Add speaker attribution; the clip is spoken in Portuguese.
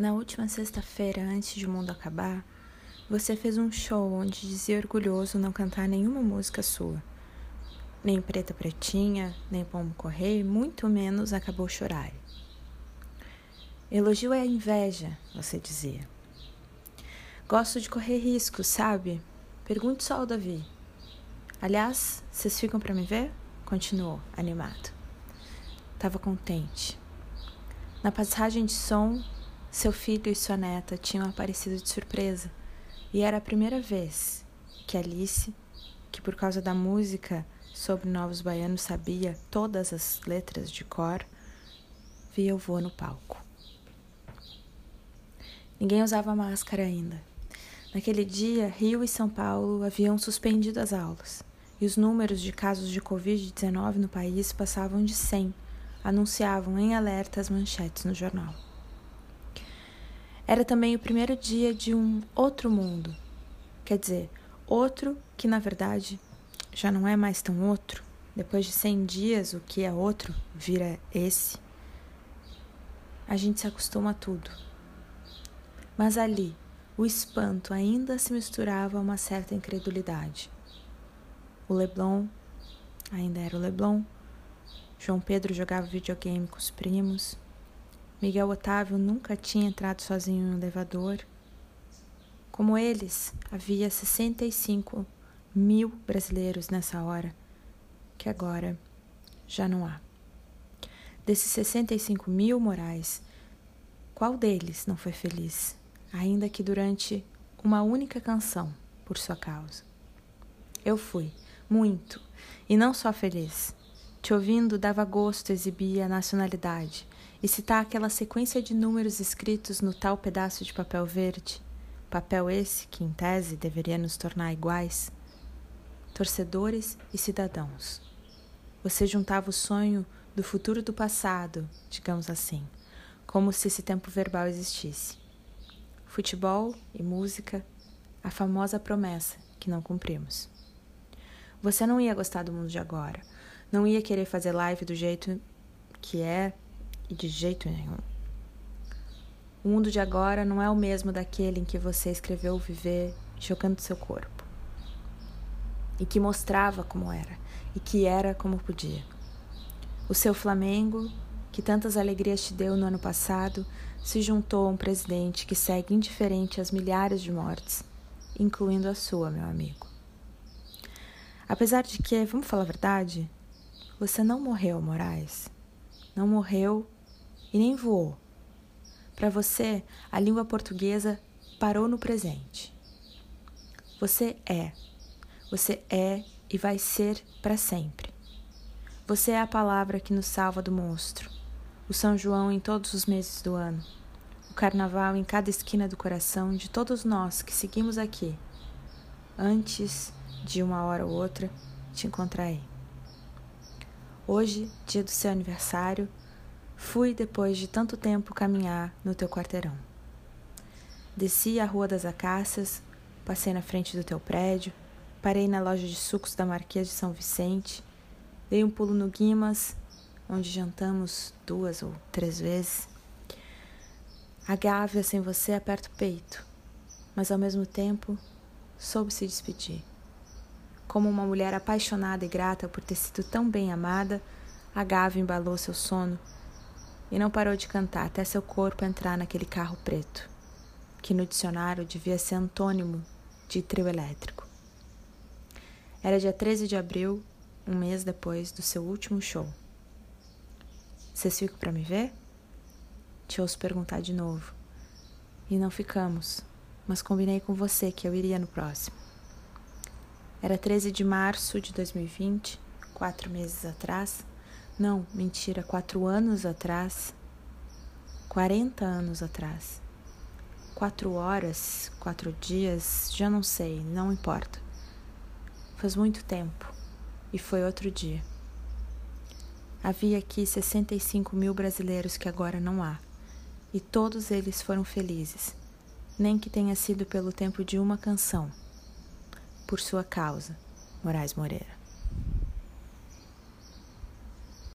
Speaker 1: Na última sexta-feira, antes de o mundo acabar, você fez um show onde dizia orgulhoso não cantar nenhuma música sua. Nem Preta Pretinha, nem Pombo Correio, muito menos Acabou Chorar. Elogio é a inveja, você dizia. Gosto de correr riscos, sabe? Pergunte só ao Davi. Aliás, vocês ficam para me ver? Continuou, animado. Tava contente. Na passagem de som, seu filho e sua neta tinham aparecido de surpresa, e era a primeira vez que Alice, que por causa da música sobre Novos Baianos sabia todas as letras de cor, via o vô no palco. Ninguém usava máscara ainda. Naquele dia, Rio e São Paulo haviam suspendido as aulas, e os números de casos de Covid-19 no país passavam de 100, anunciavam em alerta as manchetes no jornal. Era também o primeiro dia de um outro mundo. Quer dizer, outro que na verdade já não é mais tão outro. Depois de 100 dias, o que é outro vira esse. A gente se acostuma a tudo. Mas ali, o espanto ainda se misturava a uma certa incredulidade. O Leblon ainda era o Leblon. João Pedro jogava videogame com os primos. Miguel Otávio nunca tinha entrado sozinho em um elevador. Como eles, havia 65 mil brasileiros nessa hora, que agora já não há. Desses 65 mil morais, qual deles não foi feliz, ainda que durante uma única canção por sua causa? Eu fui, muito, e não só feliz. Te ouvindo dava gosto exibir a nacionalidade e citar aquela sequência de números escritos no tal pedaço de papel verde, papel esse que, em tese, deveria nos tornar iguais, torcedores e cidadãos. Você juntava o sonho do futuro do passado, digamos assim, como se esse tempo verbal existisse. Futebol e música, a famosa promessa que não cumprimos. Você não ia gostar do mundo de agora, não ia querer fazer live do jeito que é de jeito nenhum. O mundo de agora não é o mesmo daquele em que você escreveu viver jogando seu corpo. E que mostrava como era, e que era como podia. O seu Flamengo, que tantas alegrias te deu no ano passado, se juntou a um presidente que segue indiferente às milhares de mortes, incluindo a sua, meu amigo. Apesar de que, vamos falar a verdade, você não morreu, Moraes. Não morreu e nem voou. Para você, a língua portuguesa parou no presente. Você é. Você é e vai ser para sempre. Você é a palavra que nos salva do monstro. O São João em todos os meses do ano. O carnaval em cada esquina do coração de todos nós que seguimos aqui. Antes de uma hora ou outra te encontrar aí. Hoje, dia do seu aniversário, Fui depois de tanto tempo caminhar no teu quarteirão. Desci a Rua das Acácias, passei na frente do teu prédio, parei na loja de sucos da Marquês de São Vicente, dei um pulo no Guimas, onde jantamos duas ou três vezes. A Gávea sem você aperta o peito, mas ao mesmo tempo soube se despedir. Como uma mulher apaixonada e grata por ter sido tão bem amada, a Gávea embalou seu sono e não parou de cantar até seu corpo entrar naquele carro preto, que no dicionário devia ser antônimo de trio elétrico. Era dia 13 de abril, um mês depois do seu último show. Vocês ficam para me ver? Te ouço perguntar de novo. E não ficamos, mas combinei com você que eu iria no próximo. Era 13 de março de 2020, quatro meses atrás. Não, mentira, quatro anos atrás. Quarenta anos atrás. Quatro horas, quatro dias, já não sei, não importa. Faz muito tempo e foi outro dia. Havia aqui 65 mil brasileiros que agora não há, e todos eles foram felizes, nem que tenha sido pelo tempo de uma canção. Por sua causa, Moraes Moreira.